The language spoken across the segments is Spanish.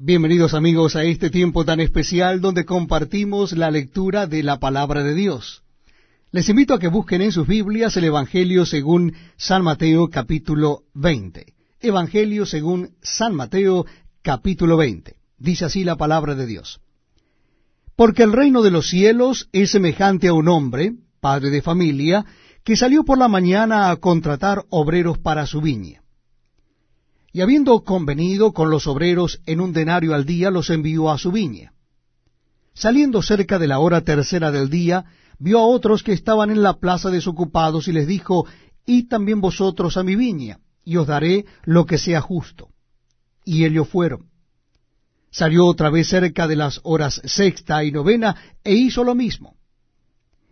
Bienvenidos amigos a este tiempo tan especial donde compartimos la lectura de la palabra de Dios. Les invito a que busquen en sus Biblias el Evangelio según San Mateo capítulo 20. Evangelio según San Mateo capítulo 20. Dice así la palabra de Dios. Porque el reino de los cielos es semejante a un hombre, padre de familia, que salió por la mañana a contratar obreros para su viña. Y habiendo convenido con los obreros en un denario al día, los envió a su viña. Saliendo cerca de la hora tercera del día, vio a otros que estaban en la plaza desocupados y les dijo, Id también vosotros a mi viña, y os daré lo que sea justo. Y ellos fueron. Salió otra vez cerca de las horas sexta y novena, e hizo lo mismo.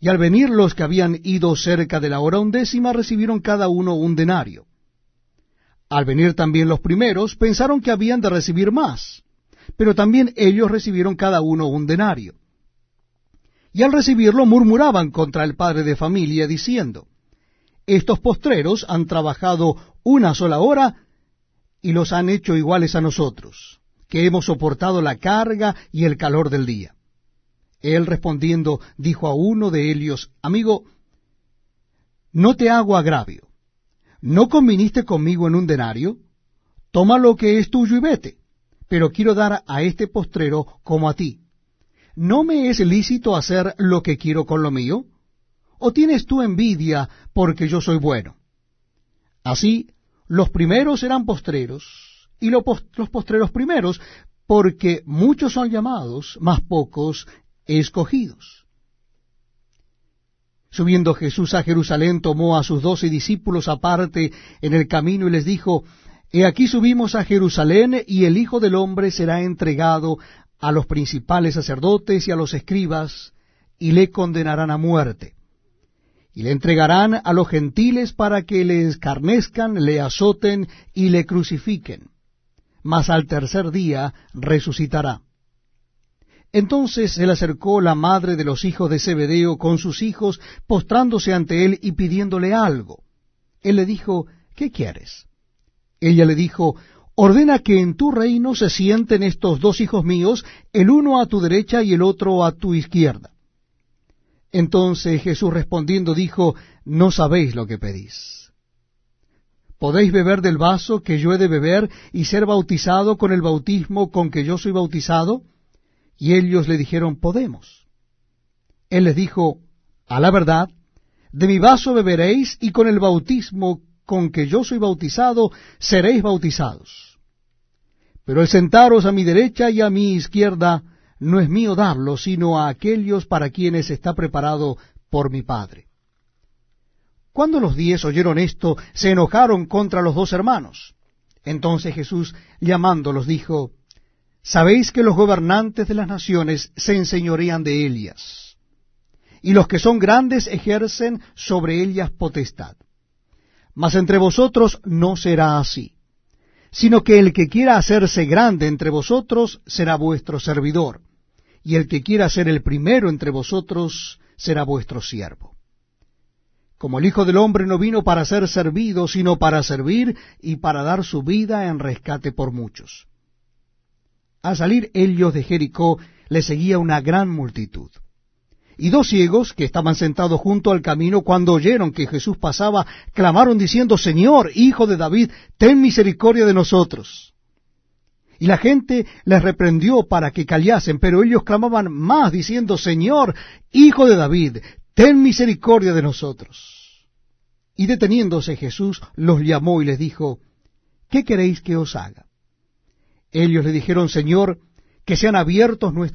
Y al venir los que habían ido cerca de la hora undécima recibieron cada uno un denario. Al venir también los primeros pensaron que habían de recibir más, pero también ellos recibieron cada uno un denario. Y al recibirlo murmuraban contra el padre de familia, diciendo, Estos postreros han trabajado una sola hora y los han hecho iguales a nosotros, que hemos soportado la carga y el calor del día. Él respondiendo dijo a uno de ellos, Amigo, no te hago agravio. ¿No conviniste conmigo en un denario? Toma lo que es tuyo y vete. Pero quiero dar a este postrero como a ti. ¿No me es lícito hacer lo que quiero con lo mío? ¿O tienes tú envidia porque yo soy bueno? Así, los primeros serán postreros, y los postreros primeros, porque muchos son llamados, mas pocos escogidos. Subiendo Jesús a Jerusalén, tomó a sus doce discípulos aparte en el camino y les dijo, He aquí subimos a Jerusalén y el Hijo del Hombre será entregado a los principales sacerdotes y a los escribas, y le condenarán a muerte. Y le entregarán a los gentiles para que le escarnezcan, le azoten y le crucifiquen. Mas al tercer día resucitará. Entonces se le acercó la madre de los hijos de Zebedeo con sus hijos, postrándose ante él y pidiéndole algo. Él le dijo, ¿qué quieres? Ella le dijo, ordena que en tu reino se sienten estos dos hijos míos, el uno a tu derecha y el otro a tu izquierda. Entonces Jesús respondiendo dijo, no sabéis lo que pedís. ¿Podéis beber del vaso que yo he de beber y ser bautizado con el bautismo con que yo soy bautizado? Y ellos le dijeron, podemos. Él les dijo, a la verdad, de mi vaso beberéis y con el bautismo con que yo soy bautizado seréis bautizados. Pero el sentaros a mi derecha y a mi izquierda no es mío darlo, sino a aquellos para quienes está preparado por mi Padre. Cuando los diez oyeron esto, se enojaron contra los dos hermanos. Entonces Jesús, llamándolos, dijo, Sabéis que los gobernantes de las naciones se enseñorean de ellas, y los que son grandes ejercen sobre ellas potestad. Mas entre vosotros no será así, sino que el que quiera hacerse grande entre vosotros será vuestro servidor, y el que quiera ser el primero entre vosotros será vuestro siervo. Como el Hijo del Hombre no vino para ser servido, sino para servir y para dar su vida en rescate por muchos. Al salir ellos de Jericó, le seguía una gran multitud. Y dos ciegos, que estaban sentados junto al camino, cuando oyeron que Jesús pasaba, clamaron diciendo, Señor, Hijo de David, ten misericordia de nosotros. Y la gente les reprendió para que callasen, pero ellos clamaban más, diciendo, Señor, Hijo de David, ten misericordia de nosotros. Y deteniéndose Jesús, los llamó y les dijo, ¿qué queréis que os haga? Ellos le dijeron, Señor, que sean abiertos nuestros